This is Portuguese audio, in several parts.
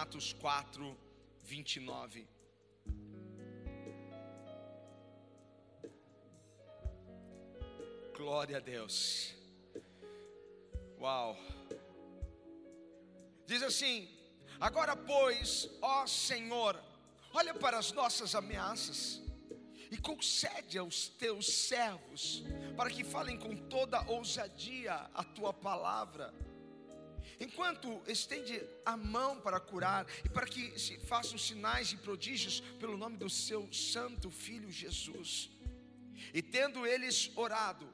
Atos 4, 29. Glória a Deus. Uau. Diz assim: Agora, pois, ó Senhor, olha para as nossas ameaças e concede aos teus servos, para que falem com toda ousadia a tua palavra. Enquanto estende a mão para curar e para que se façam sinais e prodígios pelo nome do seu santo filho Jesus. E tendo eles orado,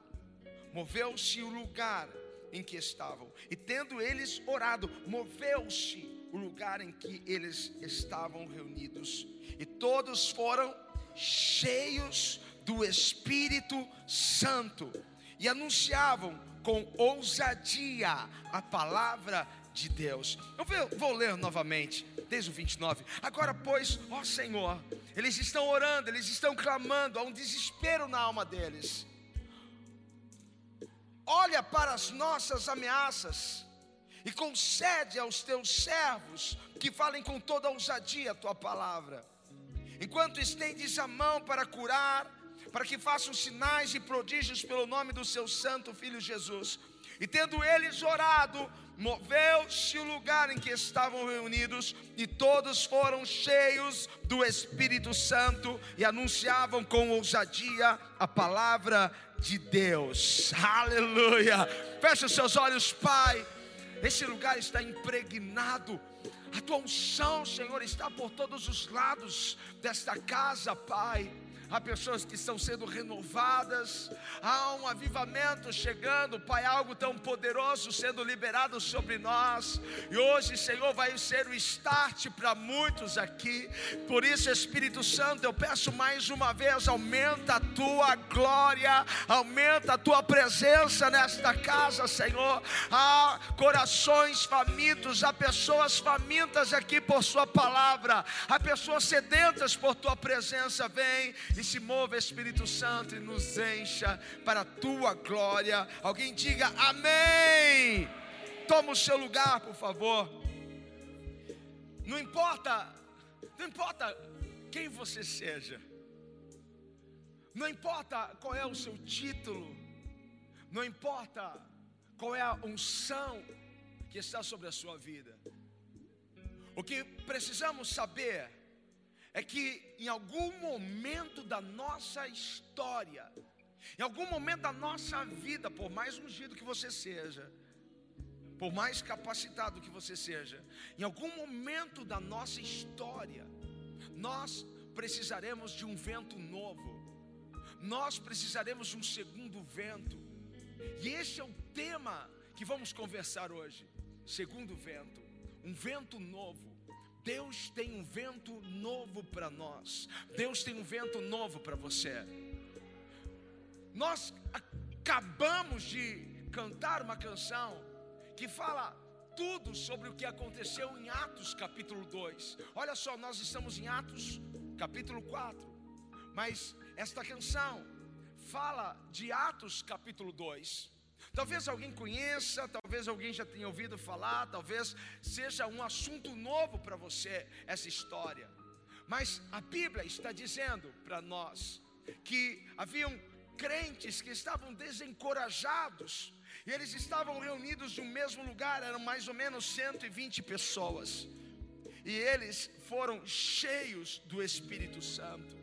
moveu-se o lugar em que estavam. E tendo eles orado, moveu-se o lugar em que eles estavam reunidos. E todos foram cheios do Espírito Santo e anunciavam com ousadia a palavra de Deus. Eu vou ler novamente, desde o 29. Agora, pois, ó Senhor, eles estão orando, eles estão clamando, há um desespero na alma deles olha para as nossas ameaças e concede aos teus servos que falem com toda ousadia a tua palavra. Enquanto estendes a mão para curar, para que façam sinais e prodígios pelo nome do seu santo filho Jesus. E tendo eles orado, moveu-se o lugar em que estavam reunidos, e todos foram cheios do Espírito Santo e anunciavam com ousadia a palavra de Deus. Aleluia. Feche os seus olhos, Pai. Esse lugar está impregnado. A tua unção, Senhor, está por todos os lados desta casa, Pai há pessoas que estão sendo renovadas, há um avivamento chegando, Pai, algo tão poderoso sendo liberado sobre nós, e hoje, Senhor, vai ser o start para muitos aqui, por isso, Espírito Santo, eu peço mais uma vez, aumenta a tua glória, aumenta a tua presença nesta casa, Senhor, há corações famintos, há pessoas famintas aqui por Sua palavra, há pessoas sedentas por Tua presença, vem e se mova, Espírito Santo, e nos encha para a tua glória. Alguém diga amém. Toma o seu lugar, por favor. Não importa, não importa quem você seja, não importa qual é o seu título, não importa qual é a unção que está sobre a sua vida. O que precisamos saber é que em algum momento da nossa história, em algum momento da nossa vida, por mais ungido que você seja, por mais capacitado que você seja, em algum momento da nossa história, nós precisaremos de um vento novo, nós precisaremos de um segundo vento, e esse é o tema que vamos conversar hoje: segundo vento, um vento novo. Deus tem um vento novo para nós. Deus tem um vento novo para você. Nós acabamos de cantar uma canção que fala tudo sobre o que aconteceu em Atos capítulo 2. Olha só, nós estamos em Atos capítulo 4. Mas esta canção fala de Atos capítulo 2. Talvez alguém conheça, talvez alguém já tenha ouvido falar, talvez seja um assunto novo para você essa história. Mas a Bíblia está dizendo para nós que haviam crentes que estavam desencorajados e eles estavam reunidos no mesmo lugar, eram mais ou menos 120 pessoas. E eles foram cheios do Espírito Santo.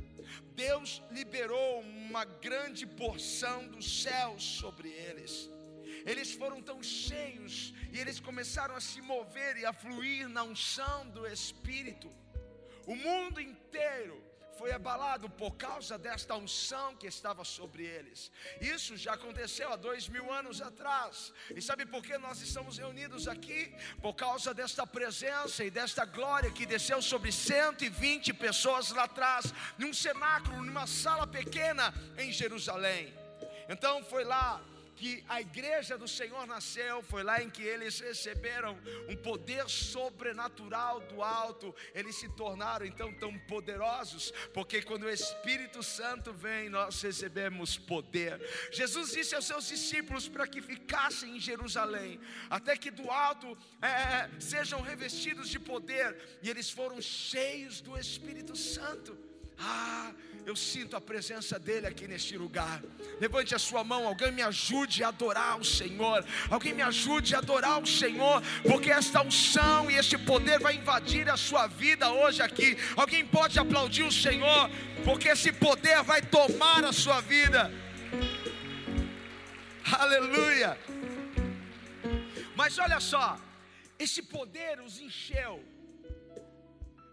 Deus liberou uma grande porção dos céus sobre eles. Eles foram tão cheios e eles começaram a se mover e a fluir na unção do Espírito. O mundo inteiro foi abalado por causa desta unção que estava sobre eles. Isso já aconteceu há dois mil anos atrás. E sabe por que nós estamos reunidos aqui? Por causa desta presença e desta glória que desceu sobre 120 pessoas lá atrás, num cenáculo, numa sala pequena em Jerusalém. Então foi lá que a igreja do Senhor nasceu, foi lá em que eles receberam um poder sobrenatural do alto. Eles se tornaram então tão poderosos, porque quando o Espírito Santo vem, nós recebemos poder. Jesus disse aos seus discípulos para que ficassem em Jerusalém, até que do alto é, sejam revestidos de poder, e eles foram cheios do Espírito Santo. Ah, eu sinto a presença dele aqui neste lugar. Levante a sua mão, alguém me ajude a adorar o Senhor. Alguém me ajude a adorar o Senhor, porque esta unção e este poder vai invadir a sua vida hoje aqui. Alguém pode aplaudir o Senhor, porque esse poder vai tomar a sua vida. Aleluia. Mas olha só, esse poder os encheu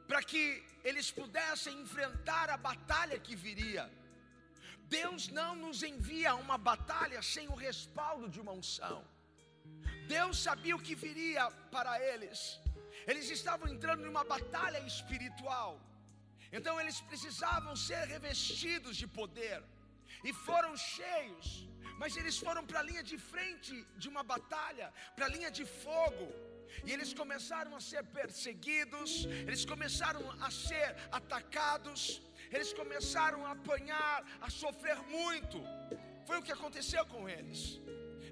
para que eles pudessem enfrentar a batalha que viria. Deus não nos envia uma batalha sem o respaldo de uma unção. Deus sabia o que viria para eles. Eles estavam entrando em uma batalha espiritual. Então eles precisavam ser revestidos de poder. E foram cheios. Mas eles foram para a linha de frente de uma batalha, para a linha de fogo. E eles começaram a ser perseguidos, eles começaram a ser atacados, eles começaram a apanhar, a sofrer muito. Foi o que aconteceu com eles.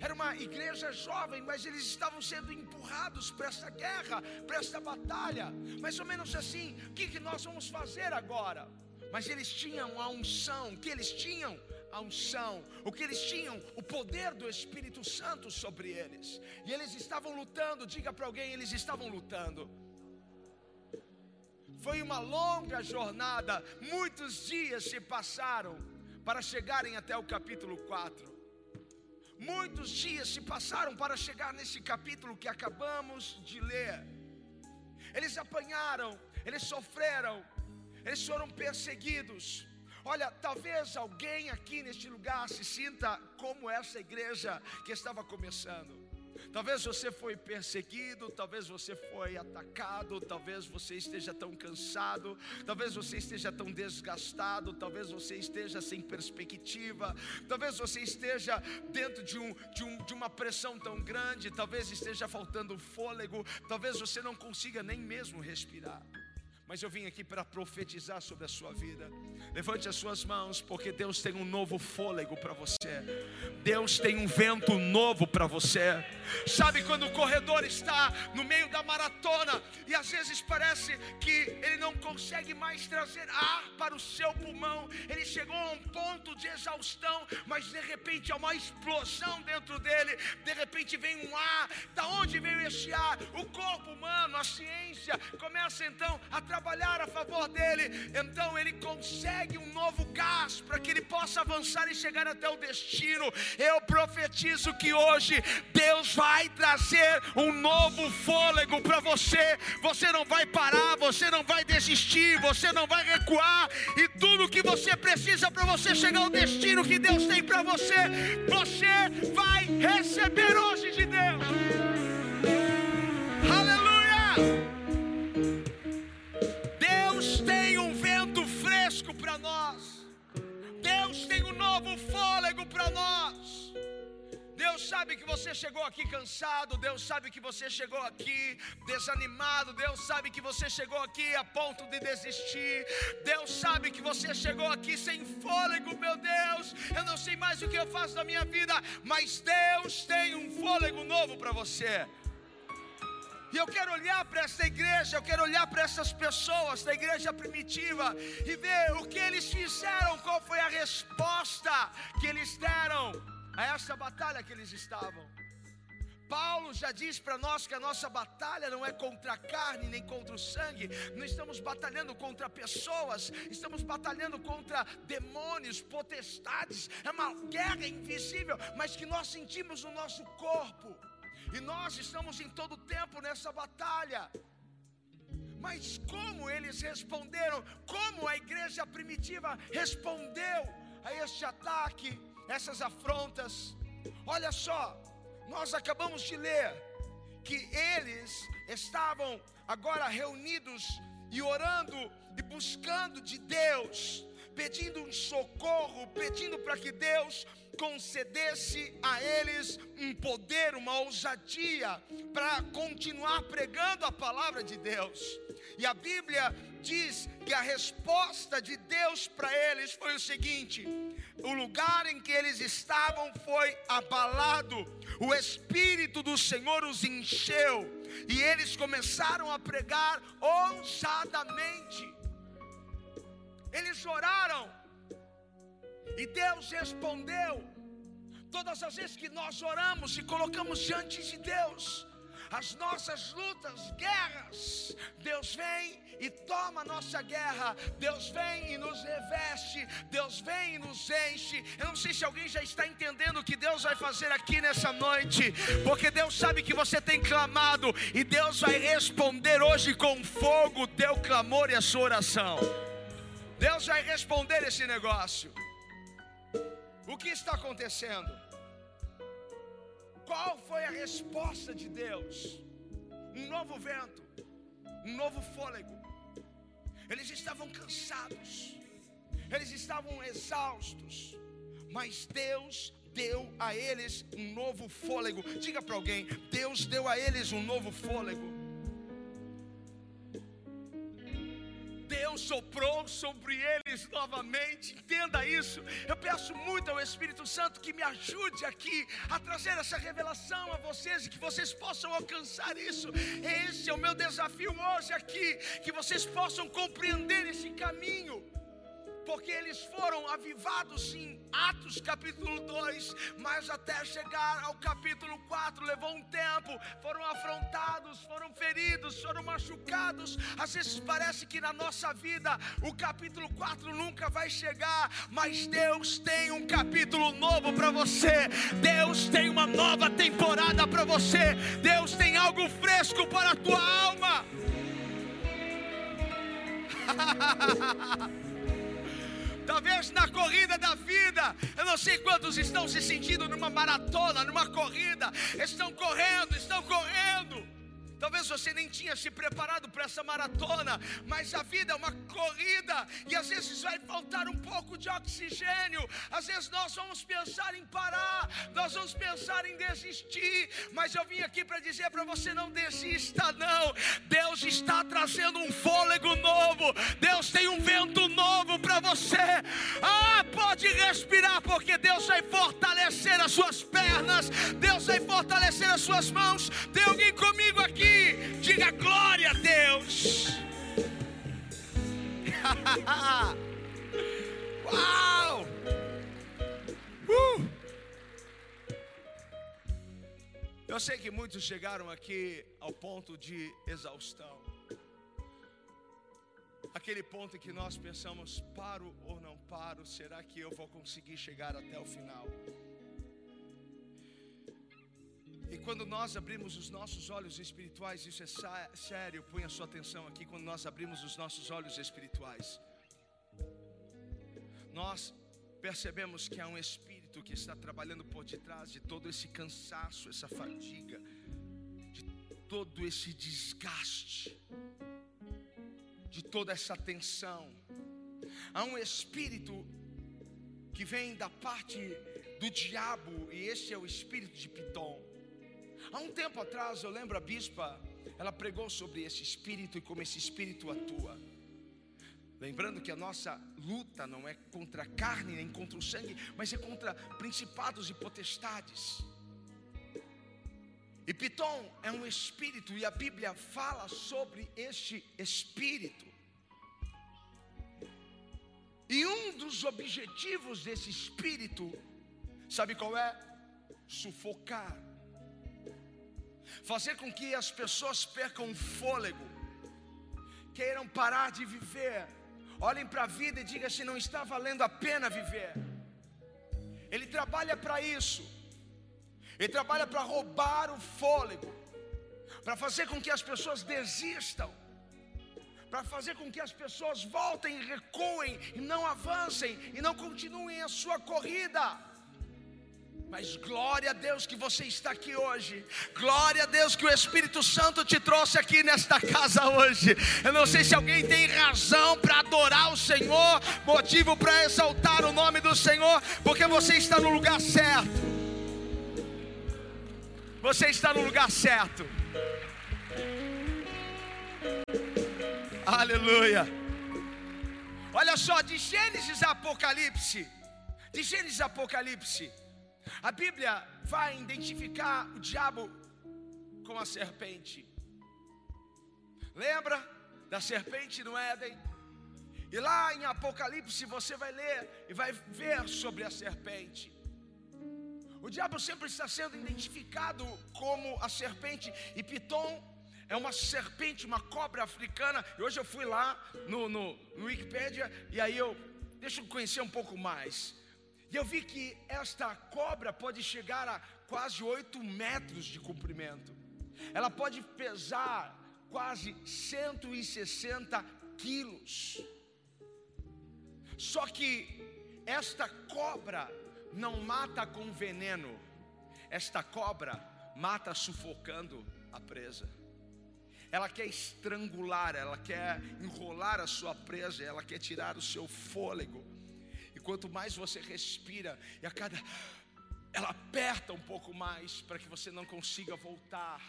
Era uma igreja jovem, mas eles estavam sendo empurrados para essa guerra, para essa batalha. Mais ou menos assim: o que, que nós vamos fazer agora? Mas eles tinham a unção, que eles tinham a unção, o que eles tinham, o poder do Espírito Santo sobre eles. E eles estavam lutando, diga para alguém, eles estavam lutando. Foi uma longa jornada, muitos dias se passaram para chegarem até o capítulo 4. Muitos dias se passaram para chegar nesse capítulo que acabamos de ler. Eles apanharam, eles sofreram, eles foram perseguidos. Olha, talvez alguém aqui neste lugar se sinta como essa igreja que estava começando. Talvez você foi perseguido, talvez você foi atacado, talvez você esteja tão cansado, talvez você esteja tão desgastado, talvez você esteja sem perspectiva, talvez você esteja dentro de, um, de, um, de uma pressão tão grande, talvez esteja faltando fôlego, talvez você não consiga nem mesmo respirar mas eu vim aqui para profetizar sobre a sua vida. Levante as suas mãos, porque Deus tem um novo fôlego para você. Deus tem um vento novo para você. Sabe quando o corredor está no meio da maratona e às vezes parece que ele não consegue mais trazer ar para o seu pulmão, ele chegou a um ponto de exaustão, mas de repente há uma explosão dentro dele. De repente vem um ar. Da onde veio esse ar? O corpo humano, a ciência começa então a trabalhar a favor dele, então ele consegue um novo gás para que ele possa avançar e chegar até o destino. Eu profetizo que hoje Deus vai trazer um novo fôlego para você. Você não vai parar, você não vai desistir, você não vai recuar, e tudo que você precisa para você chegar ao destino que Deus tem para você, você vai receber hoje de Deus. Deus sabe que você chegou aqui cansado, Deus sabe que você chegou aqui desanimado, Deus sabe que você chegou aqui a ponto de desistir, Deus sabe que você chegou aqui sem fôlego, meu Deus, eu não sei mais o que eu faço da minha vida, mas Deus tem um fôlego novo para você. E eu quero olhar para essa igreja, eu quero olhar para essas pessoas da igreja primitiva e ver o que eles fizeram, qual foi a resposta que eles deram a essa batalha que eles estavam. Paulo já diz para nós que a nossa batalha não é contra a carne nem contra o sangue, não estamos batalhando contra pessoas, estamos batalhando contra demônios, potestades, é uma guerra invisível, mas que nós sentimos no nosso corpo. E nós estamos em todo tempo nessa batalha. Mas como eles responderam? Como a igreja primitiva respondeu a este ataque, essas afrontas? Olha só, nós acabamos de ler que eles estavam agora reunidos e orando e buscando de Deus pedindo um socorro, pedindo para que Deus concedesse a eles um poder, uma ousadia para continuar pregando a palavra de Deus. E a Bíblia diz que a resposta de Deus para eles foi o seguinte: o lugar em que eles estavam foi abalado, o Espírito do Senhor os encheu, e eles começaram a pregar ousadamente. Eles oraram, e Deus respondeu. Todas as vezes que nós oramos e colocamos diante de Deus, as nossas lutas, guerras, Deus vem e toma a nossa guerra, Deus vem e nos reveste, Deus vem e nos enche. Eu não sei se alguém já está entendendo o que Deus vai fazer aqui nessa noite, porque Deus sabe que você tem clamado e Deus vai responder hoje com fogo o teu clamor e a sua oração. Deus vai responder esse negócio. O que está acontecendo? Qual foi a resposta de Deus? Um novo vento, um novo fôlego. Eles estavam cansados, eles estavam exaustos, mas Deus deu a eles um novo fôlego. Diga para alguém: Deus deu a eles um novo fôlego. Deus soprou sobre eles novamente. Entenda isso. Eu peço muito ao Espírito Santo que me ajude aqui a trazer essa revelação a vocês e que vocês possam alcançar isso. Esse é o meu desafio hoje aqui, que vocês possam compreender esse caminho porque eles foram avivados em Atos capítulo 2, mas até chegar ao capítulo 4 levou um tempo, foram afrontados, foram feridos, foram machucados. Às vezes parece que na nossa vida o capítulo 4 nunca vai chegar, mas Deus tem um capítulo novo para você. Deus tem uma nova temporada para você. Deus tem algo fresco para a tua alma. Talvez na corrida da vida, eu não sei quantos estão se sentindo numa maratona, numa corrida, estão correndo, estão correndo. Talvez você nem tinha se preparado para essa maratona, mas a vida é uma corrida e às vezes vai faltar um pouco de oxigênio. Às vezes nós vamos pensar em parar, nós vamos pensar em desistir, mas eu vim aqui para dizer para você não desista não. Deus está trazendo um fôlego novo. Deus tem um vento novo para você. Ah, pode respirar porque Deus vai fortalecer as suas pernas. Deus vai fortalecer as suas mãos. Tem alguém comigo aqui? Diga glória a Deus. Uau! Uh! Eu sei que muitos chegaram aqui ao ponto de exaustão. Aquele ponto em que nós pensamos: paro ou não paro? Será que eu vou conseguir chegar até o final? E quando nós abrimos os nossos olhos espirituais, isso é sério, põe a sua atenção aqui. Quando nós abrimos os nossos olhos espirituais, nós percebemos que há um espírito que está trabalhando por detrás de todo esse cansaço, essa fadiga, de todo esse desgaste, de toda essa tensão. Há um espírito que vem da parte do diabo, e esse é o espírito de Pitom. Há um tempo atrás, eu lembro a bispa, ela pregou sobre esse espírito e como esse espírito atua. Lembrando que a nossa luta não é contra a carne nem contra o sangue, mas é contra principados e potestades. E Piton é um espírito, e a Bíblia fala sobre este espírito. E um dos objetivos desse espírito, sabe qual é? Sufocar fazer com que as pessoas percam o fôlego, queiram parar de viver, olhem para a vida e digam se não está valendo a pena viver. Ele trabalha para isso, ele trabalha para roubar o fôlego, para fazer com que as pessoas desistam, para fazer com que as pessoas voltem e recuem e não avancem e não continuem a sua corrida. Mas glória a Deus que você está aqui hoje. Glória a Deus que o Espírito Santo te trouxe aqui nesta casa hoje. Eu não sei se alguém tem razão para adorar o Senhor, motivo para exaltar o nome do Senhor, porque você está no lugar certo. Você está no lugar certo. Aleluia. Olha só, de Gênesis a Apocalipse. De Gênesis a Apocalipse a Bíblia vai identificar o diabo com a serpente. Lembra da serpente no Éden? E lá em Apocalipse você vai ler e vai ver sobre a serpente. O diabo sempre está sendo identificado como a serpente, e Piton é uma serpente, uma cobra africana. E hoje eu fui lá no, no, no Wikipedia e aí eu deixa eu conhecer um pouco mais. E eu vi que esta cobra pode chegar a quase 8 metros de comprimento. Ela pode pesar quase 160 quilos. Só que esta cobra não mata com veneno, esta cobra mata sufocando a presa. Ela quer estrangular, ela quer enrolar a sua presa, ela quer tirar o seu fôlego quanto mais você respira, e a cada ela aperta um pouco mais para que você não consiga voltar.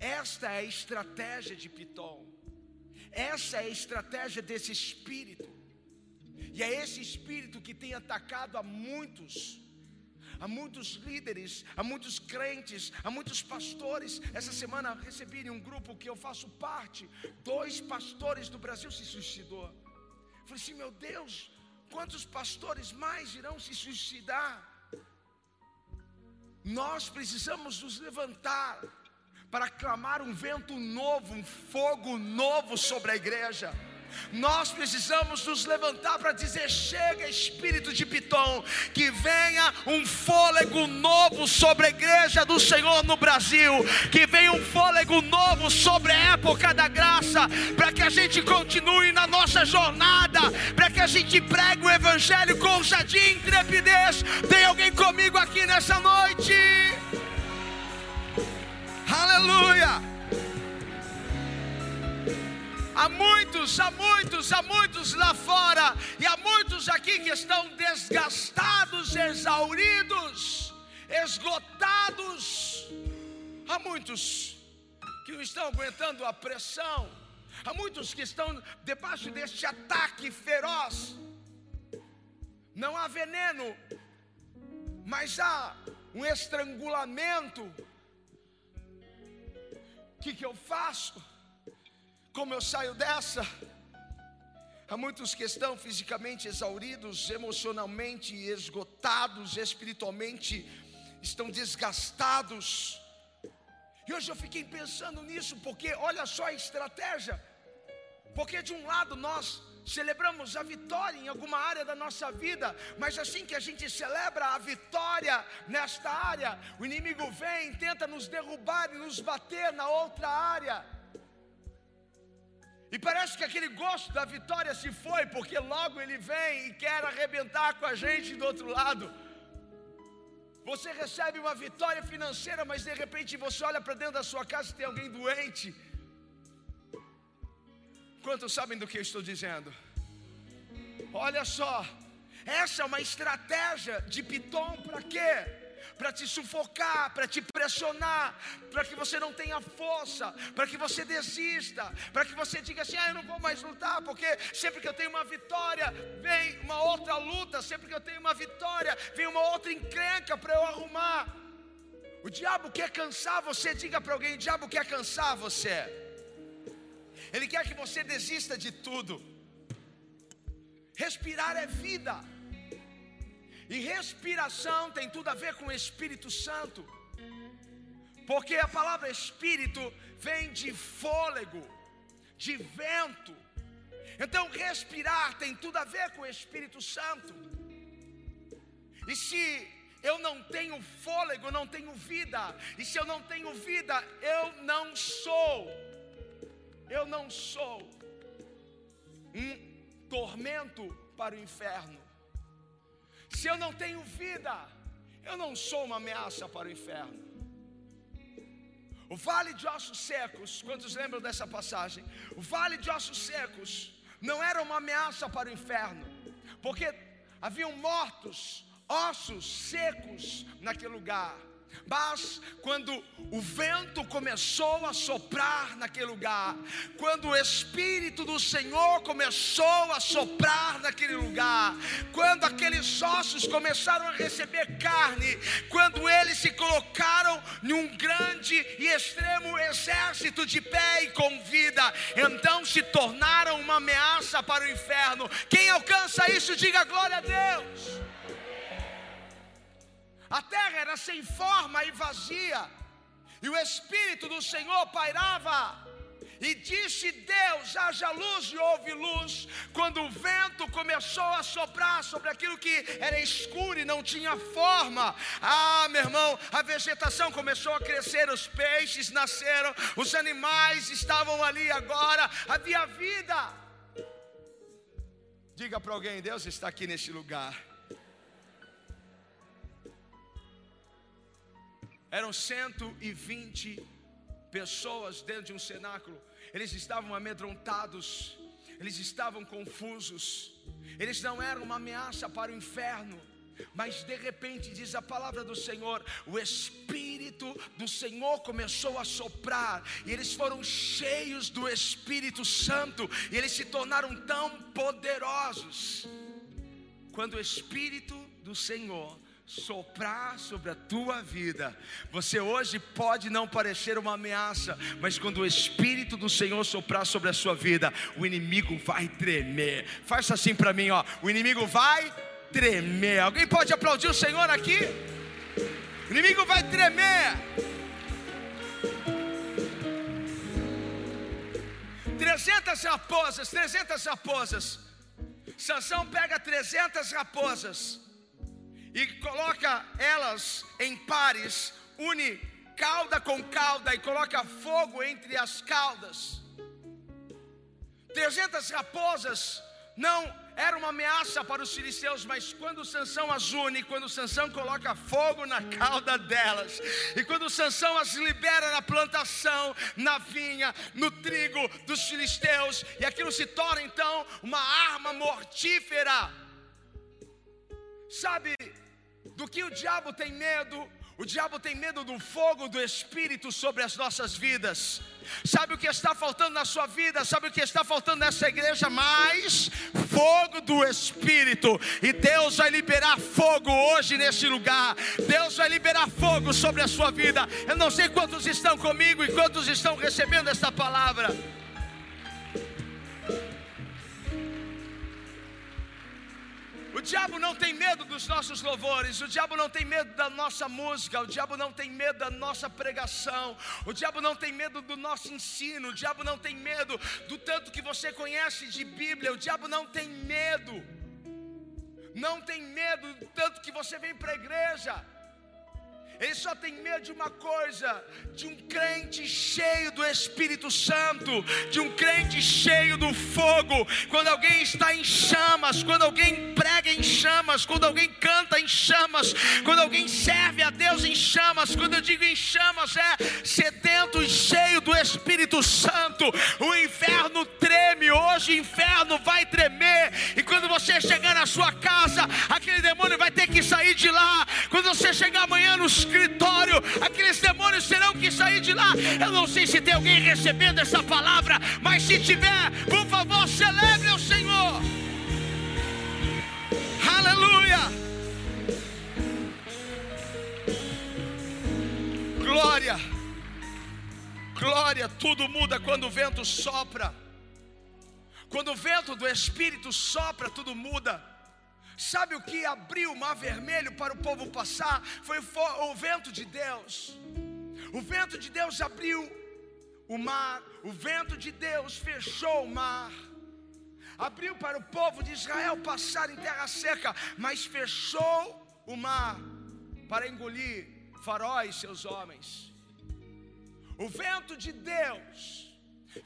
Esta é a estratégia de Piton. Essa é a estratégia desse espírito. E é esse espírito que tem atacado a muitos, a muitos líderes, a muitos crentes, a muitos pastores. Essa semana recebi em um grupo que eu faço parte, dois pastores do Brasil se suicidou. Falei assim, meu Deus, Quantos pastores mais irão se suicidar? Nós precisamos nos levantar para clamar um vento novo, um fogo novo sobre a igreja. Nós precisamos nos levantar para dizer: chega, Espírito de Piton, que venha um fôlego novo sobre a igreja do Senhor no Brasil, que venha um fôlego novo sobre a época da graça, para que a gente continue na nossa jornada, para que a gente pregue o Evangelho com ousadia e intrepidez. Tem alguém comigo aqui nessa noite? Aleluia! Há muitos, há muitos, há muitos lá fora, e há muitos aqui que estão desgastados, exauridos, esgotados. Há muitos que não estão aguentando a pressão, há muitos que estão debaixo deste ataque feroz. Não há veneno, mas há um estrangulamento. O que, que eu faço? Como eu saio dessa? Há muitos que estão fisicamente exauridos, emocionalmente esgotados, espiritualmente estão desgastados. E hoje eu fiquei pensando nisso, porque olha só a estratégia. Porque de um lado nós celebramos a vitória em alguma área da nossa vida, mas assim que a gente celebra a vitória nesta área, o inimigo vem, tenta nos derrubar e nos bater na outra área. E parece que aquele gosto da vitória se foi, porque logo ele vem e quer arrebentar com a gente do outro lado. Você recebe uma vitória financeira, mas de repente você olha para dentro da sua casa e tem alguém doente. Quantos sabem do que eu estou dizendo? Olha só, essa é uma estratégia de Piton para quê? Para te sufocar, para te pressionar, para que você não tenha força, para que você desista, para que você diga assim: ah, eu não vou mais lutar, porque sempre que eu tenho uma vitória, vem uma outra luta, sempre que eu tenho uma vitória, vem uma outra encrenca para eu arrumar. O diabo quer cansar você, diga para alguém: o diabo quer cansar você, ele quer que você desista de tudo. Respirar é vida. E respiração tem tudo a ver com o Espírito Santo. Porque a palavra espírito vem de fôlego, de vento. Então, respirar tem tudo a ver com o Espírito Santo. E se eu não tenho fôlego, não tenho vida. E se eu não tenho vida, eu não sou. Eu não sou um tormento para o inferno. Se eu não tenho vida, Eu não sou uma ameaça para o inferno. O vale de ossos secos, quantos lembram dessa passagem? O vale de ossos secos não era uma ameaça para o inferno, porque haviam mortos, ossos secos naquele lugar. Mas quando o vento começou a soprar naquele lugar, quando o Espírito do Senhor começou a soprar naquele lugar, quando aqueles ossos começaram a receber carne, quando eles se colocaram num grande e extremo exército de pé e com vida, então se tornaram uma ameaça para o inferno. Quem alcança isso, diga glória a Deus. A terra era sem forma e vazia, e o Espírito do Senhor pairava. E disse Deus: haja luz e houve luz. Quando o vento começou a soprar sobre aquilo que era escuro e não tinha forma, ah, meu irmão, a vegetação começou a crescer, os peixes nasceram, os animais estavam ali agora, havia vida. Diga para alguém: Deus está aqui neste lugar. Eram 120 pessoas dentro de um cenáculo. Eles estavam amedrontados, eles estavam confusos. Eles não eram uma ameaça para o inferno. Mas de repente diz a palavra do Senhor, o Espírito do Senhor começou a soprar, e eles foram cheios do Espírito Santo, e eles se tornaram tão poderosos. Quando o Espírito do Senhor soprar sobre a tua vida. Você hoje pode não parecer uma ameaça, mas quando o Espírito do Senhor soprar sobre a sua vida, o inimigo vai tremer. Faça assim para mim, ó. O inimigo vai tremer. Alguém pode aplaudir o Senhor aqui? O inimigo vai tremer. Trezentas raposas, trezentas raposas. Sansão pega trezentas raposas e coloca elas em pares, une cauda com cauda e coloca fogo entre as caudas. 300 raposas não era uma ameaça para os filisteus, mas quando Sansão as une, quando Sansão coloca fogo na cauda delas, e quando Sansão as libera na plantação, na vinha, no trigo dos filisteus, e aquilo se torna então uma arma mortífera. Sabe, do que o diabo tem medo? O diabo tem medo do fogo do Espírito sobre as nossas vidas. Sabe o que está faltando na sua vida? Sabe o que está faltando nessa igreja? Mais fogo do Espírito. E Deus vai liberar fogo hoje nesse lugar. Deus vai liberar fogo sobre a sua vida. Eu não sei quantos estão comigo e quantos estão recebendo esta palavra. Diabo não tem medo dos nossos louvores, o diabo não tem medo da nossa música, o diabo não tem medo da nossa pregação, o diabo não tem medo do nosso ensino, o diabo não tem medo do tanto que você conhece de Bíblia, o diabo não tem medo, não tem medo do tanto que você vem para a igreja. Ele só tem medo de uma coisa: de um crente cheio do Espírito Santo, de um crente cheio do fogo. Quando alguém está em chamas, quando alguém prega em chamas, quando alguém canta em chamas, quando alguém serve a Deus em chamas. Quando eu digo em chamas, é sedento e cheio do Espírito Santo. O inferno treme, hoje o inferno vai tremer. E quando você chegar na sua casa, aquele demônio vai ter que sair de lá. Quando você chegar amanhã nos escritório, aqueles demônios terão que sair de lá. Eu não sei se tem alguém recebendo essa palavra, mas se tiver, por favor, celebre o Senhor. Aleluia. Glória. Glória, tudo muda quando o vento sopra. Quando o vento do Espírito sopra, tudo muda. Sabe o que abriu o mar vermelho para o povo passar? Foi o vento de Deus. O vento de Deus abriu o mar, o vento de Deus fechou o mar. Abriu para o povo de Israel passar em terra seca, mas fechou o mar para engolir Faraó e seus homens. O vento de Deus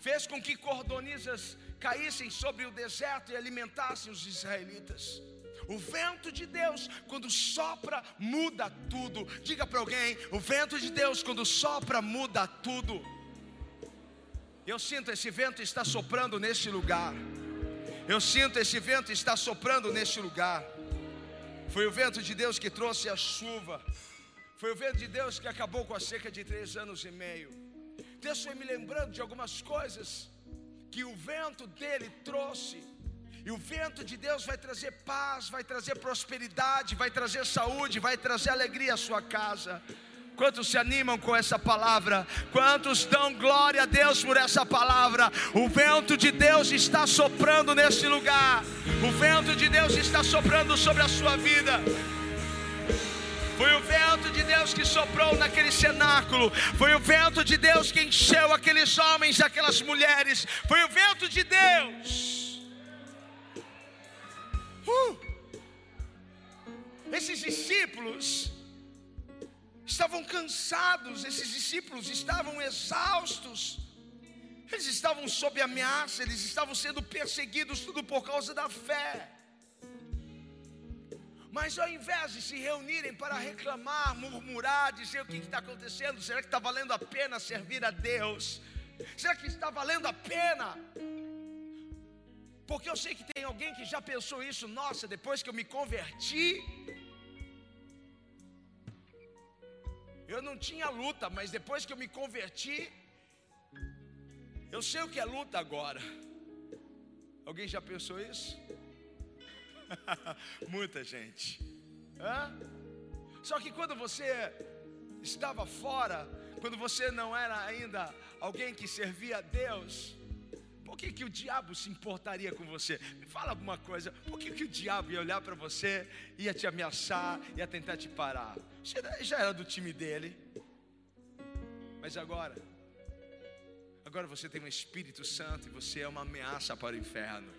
fez com que cordonizas caíssem sobre o deserto e alimentassem os israelitas. O vento de Deus, quando sopra, muda tudo. Diga para alguém: o vento de Deus, quando sopra, muda tudo. Eu sinto esse vento está soprando neste lugar. Eu sinto esse vento está soprando neste lugar. Foi o vento de Deus que trouxe a chuva. Foi o vento de Deus que acabou com a seca de três anos e meio. Deus foi me lembrando de algumas coisas que o vento dele trouxe. E o vento de Deus vai trazer paz, vai trazer prosperidade, vai trazer saúde, vai trazer alegria à sua casa. Quantos se animam com essa palavra? Quantos dão glória a Deus por essa palavra? O vento de Deus está soprando neste lugar. O vento de Deus está soprando sobre a sua vida. Foi o vento de Deus que soprou naquele cenáculo. Foi o vento de Deus que encheu aqueles homens e aquelas mulheres. Foi o vento de Deus. Uh! Esses discípulos estavam cansados, esses discípulos estavam exaustos. Eles estavam sob ameaça, eles estavam sendo perseguidos, tudo por causa da fé. Mas ao invés de se reunirem para reclamar, murmurar, dizer o que está acontecendo, será que está valendo a pena servir a Deus? Será que está valendo a pena? Porque eu sei que tem alguém que já pensou isso, nossa, depois que eu me converti, eu não tinha luta, mas depois que eu me converti, eu sei o que é luta agora. Alguém já pensou isso? Muita gente. Hã? Só que quando você estava fora, quando você não era ainda alguém que servia a Deus, por que, que o diabo se importaria com você? Me fala alguma coisa. Por que, que o diabo ia olhar para você, ia te ameaçar, ia tentar te parar? Você já era do time dele. Mas agora, agora você tem um Espírito Santo e você é uma ameaça para o inferno.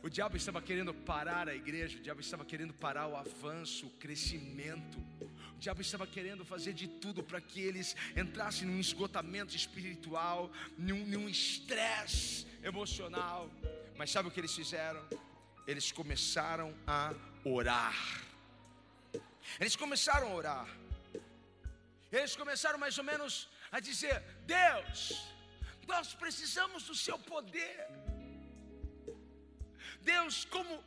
O diabo estava querendo parar a igreja, o diabo estava querendo parar o avanço, o crescimento. Diabo estava querendo fazer de tudo para que eles entrassem num esgotamento espiritual, num estresse emocional. Mas sabe o que eles fizeram? Eles começaram a orar. Eles começaram a orar. Eles começaram mais ou menos a dizer: Deus, nós precisamos do seu poder. Deus, como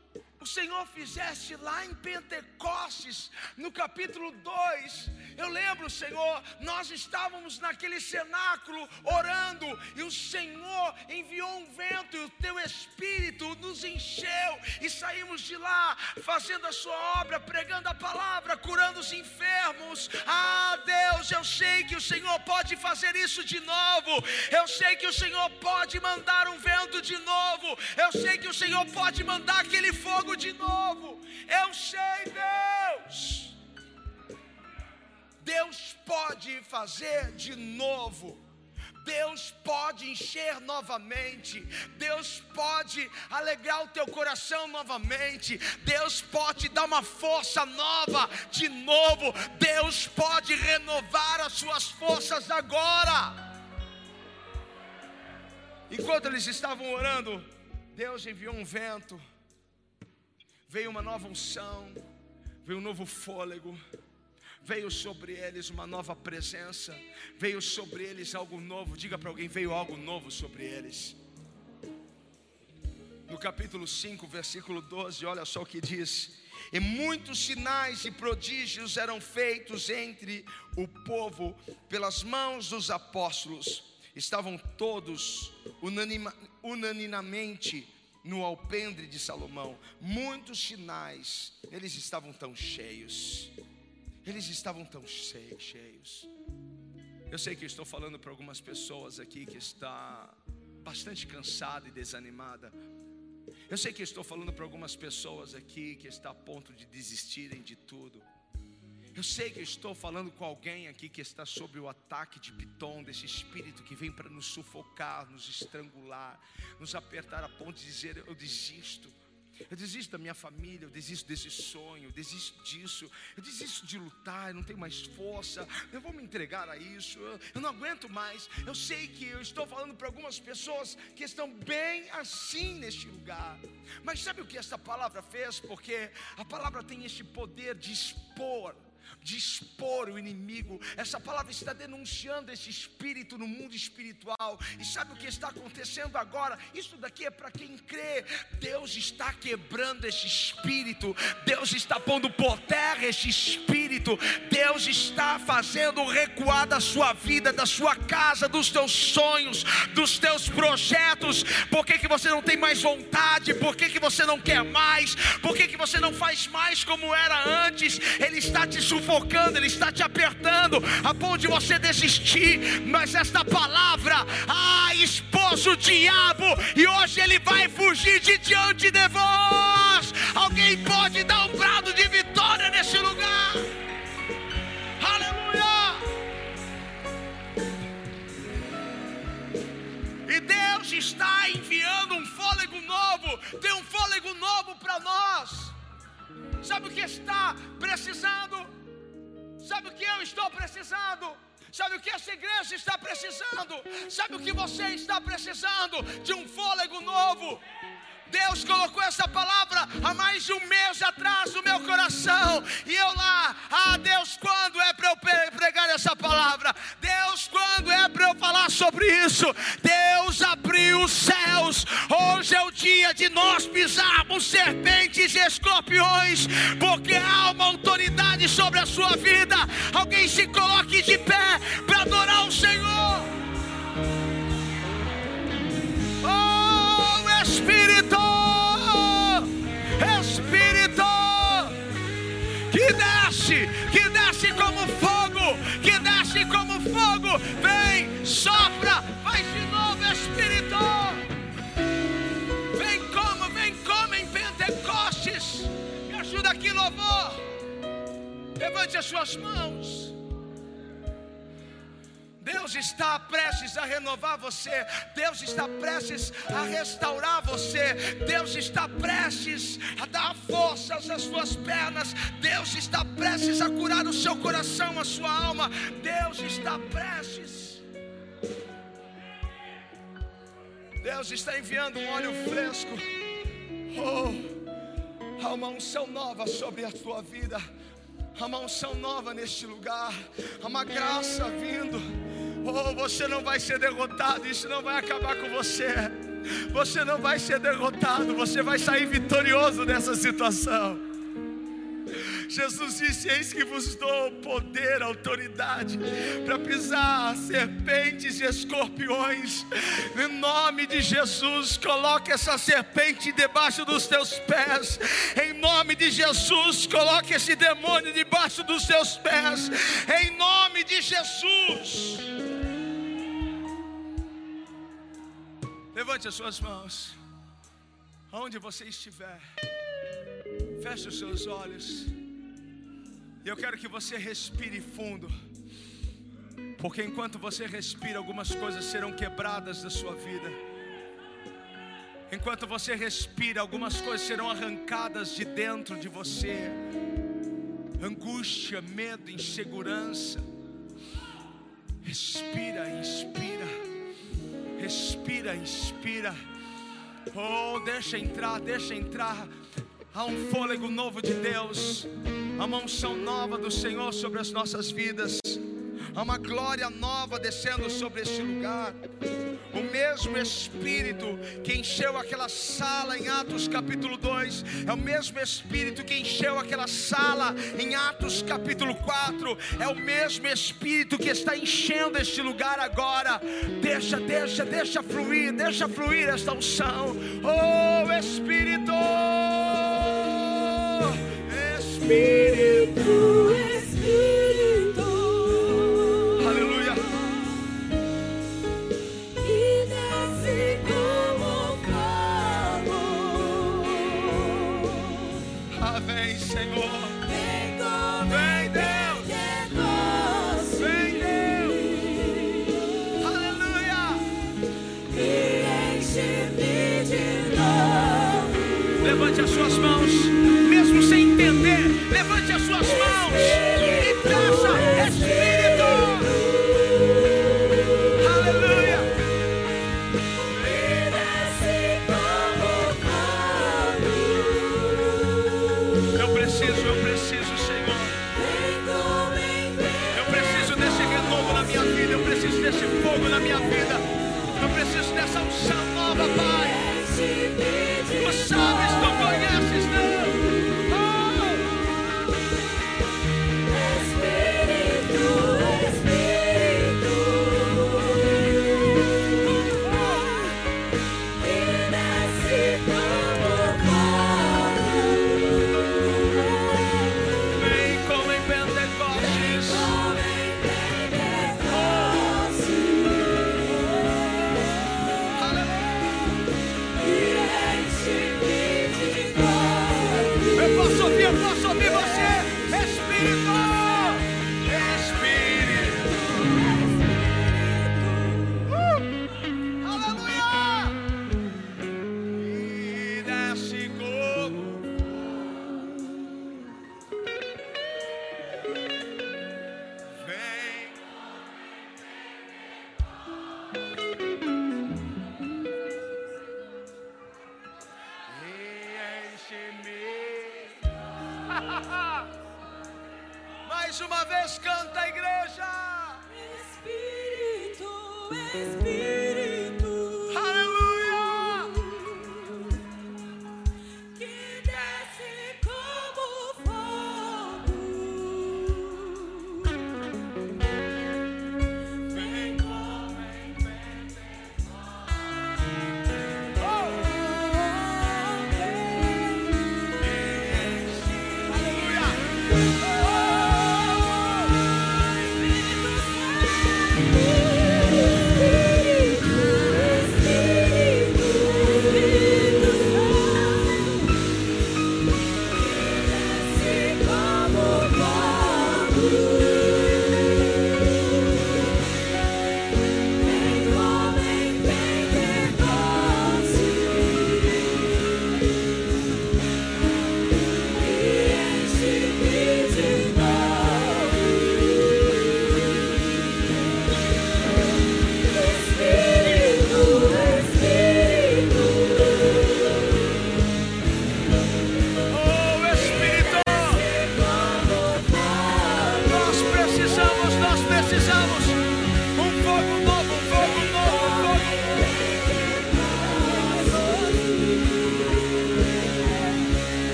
Senhor fizesse lá em Pentecostes, no capítulo 2. Eu lembro, Senhor, nós estávamos naquele cenáculo orando, e o Senhor enviou um vento, e o teu espírito nos encheu, e saímos de lá fazendo a sua obra, pregando a palavra, curando os enfermos. Ah, Deus, eu sei que o Senhor pode fazer isso de novo, eu sei que o Senhor pode mandar um vento de novo, eu sei que o Senhor pode mandar aquele fogo de novo. Eu sei, Deus. Deus pode fazer de novo. Deus pode encher novamente, Deus pode alegrar o teu coração novamente, Deus pode dar uma força nova de novo, Deus pode renovar as suas forças agora. Enquanto eles estavam orando, Deus enviou um vento veio uma nova unção, veio um novo fôlego, veio sobre eles uma nova presença, veio sobre eles algo novo. Diga para alguém: veio algo novo sobre eles. No capítulo 5, versículo 12, olha só o que diz: E muitos sinais e prodígios eram feitos entre o povo pelas mãos dos apóstolos. Estavam todos unanima, unanimamente no alpendre de Salomão, muitos sinais, eles estavam tão cheios, eles estavam tão cheios. Eu sei que estou falando para algumas pessoas aqui que está bastante cansada e desanimada. Eu sei que estou falando para algumas pessoas aqui que está a ponto de desistirem de tudo. Eu sei que eu estou falando com alguém aqui que está sob o ataque de Piton, desse espírito que vem para nos sufocar, nos estrangular, nos apertar a ponto de dizer: Eu desisto. Eu desisto da minha família, eu desisto desse sonho, eu desisto disso, eu desisto de lutar, eu não tenho mais força, eu vou me entregar a isso, eu, eu não aguento mais. Eu sei que eu estou falando para algumas pessoas que estão bem assim neste lugar, mas sabe o que esta palavra fez? Porque a palavra tem este poder de expor de expor o inimigo. Essa palavra está denunciando esse espírito no mundo espiritual. E sabe o que está acontecendo agora? Isso daqui é para quem crê. Deus está quebrando esse espírito. Deus está pondo por terra esse espírito. Deus está fazendo recuar da sua vida, da sua casa, dos teus sonhos, dos teus projetos. Por que, que você não tem mais vontade? Por que, que você não quer mais? Por que, que você não faz mais como era antes? Ele está te sufocando, Ele está te apertando, a ponto de você desistir. Mas esta palavra, ah, expôs o diabo, e hoje ele vai fugir de diante de vós. Alguém pode dar um brado de vitória nesse lugar? Aleluia! E Deus está enviando um fôlego novo, tem um fôlego novo para nós. Sabe o que está precisando? Sabe o que eu estou precisando? Sabe o que essa igreja está precisando? Sabe o que você está precisando? De um fôlego novo. Deus colocou essa palavra há mais de um mês atrás no meu coração. E eu lá, ah Deus, quando é para eu pregar essa palavra? Deus, quando é para eu falar sobre isso? Deus abriu os céus. Hoje é o dia de nós pisarmos serpentes e escorpiões, porque há uma autoridade sobre a sua vida. Alguém se coloque de pé para adorar o Senhor. Oh, Espírito. que desce, que desce como fogo, que desce como fogo. Vem, sopra, vai de novo, Espírito. Vem como, vem como em Pentecostes. Me ajuda aqui, louvor. Levante as suas mãos. Deus está prestes a renovar você, Deus está prestes a restaurar você, Deus está prestes a dar forças às suas pernas, Deus está prestes a curar o seu coração, a sua alma, Deus está prestes. Deus está enviando um óleo fresco. Oh, há uma unção nova sobre a tua vida. Há uma unção nova neste lugar. Há uma graça vindo. Oh, você não vai ser derrotado, isso não vai acabar com você. Você não vai ser derrotado, você vai sair vitorioso dessa situação. Jesus disse: Eis que vos dou poder, autoridade para pisar serpentes e escorpiões. Em nome de Jesus, coloque essa serpente debaixo dos teus pés. Em nome de Jesus, coloque esse demônio debaixo dos teus pés. Em nome de Jesus. Levante as suas mãos. Aonde você estiver, feche os seus olhos. E eu quero que você respire fundo. Porque enquanto você respira, algumas coisas serão quebradas da sua vida. Enquanto você respira, algumas coisas serão arrancadas de dentro de você. Angústia, medo, insegurança. Respira, inspira. Respira, inspira. Oh, deixa entrar, deixa entrar. Há um fôlego novo de Deus há uma unção nova do Senhor sobre as nossas vidas, há uma glória nova descendo sobre este lugar. O mesmo Espírito que encheu aquela sala em Atos capítulo 2, é o mesmo Espírito que encheu aquela sala em Atos capítulo 4, é o mesmo Espírito que está enchendo este lugar agora. Deixa, deixa, deixa fluir, deixa fluir esta unção. Oh Espírito! Espírito. Levante as suas mãos, mesmo sem entender. Levante as suas mãos e peça, Espírito. Vez canta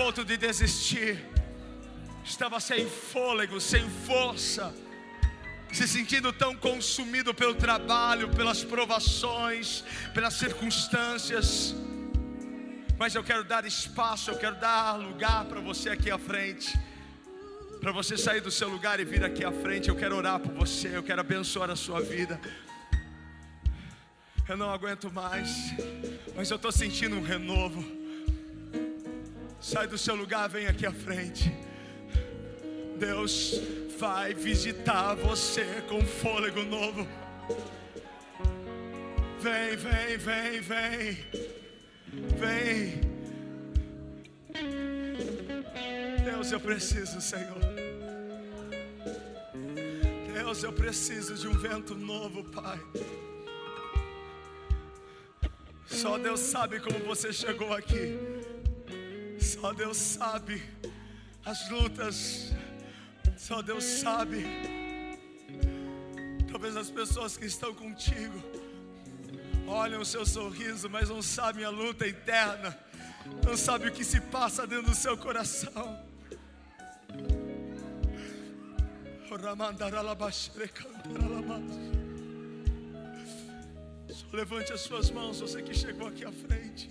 ponto de desistir, estava sem fôlego, sem força, se sentindo tão consumido pelo trabalho, pelas provações, pelas circunstâncias. Mas eu quero dar espaço, eu quero dar lugar para você aqui à frente. Para você sair do seu lugar e vir aqui à frente, eu quero orar por você, eu quero abençoar a sua vida. Eu não aguento mais, mas eu estou sentindo um renovo. Sai do seu lugar, vem aqui à frente. Deus vai visitar você com fôlego novo. Vem, vem, vem, vem. Vem. Deus, eu preciso, Senhor. Deus, eu preciso de um vento novo, Pai. Só Deus sabe como você chegou aqui. Só Deus sabe as lutas. Só Deus sabe. Talvez as pessoas que estão contigo olham o seu sorriso, mas não sabem a luta interna. Não sabem o que se passa dentro do seu coração. Só levante as suas mãos, você que chegou aqui à frente.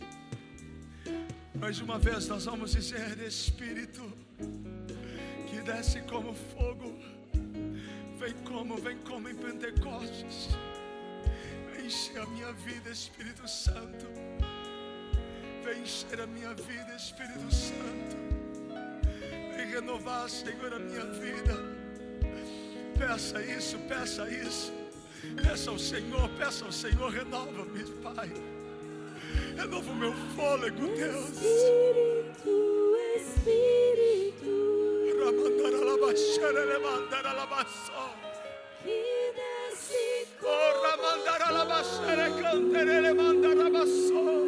Mais uma vez nós vamos dizer, Espírito, que desce como fogo, vem como, vem como em Pentecostes, enche a minha vida, Espírito Santo, vem encher a minha vida, Espírito Santo, vem renovar, Senhor, a minha vida. Peça isso, peça isso, peça ao Senhor, peça ao Senhor, renova-me, Pai. É Renova o meu fôlego, Deus. Espírito, Espírito. Ramandaralabashara, lemandaralabassó. Que desce. Oh, ramandaralabashara, cantere, lemandarabassó.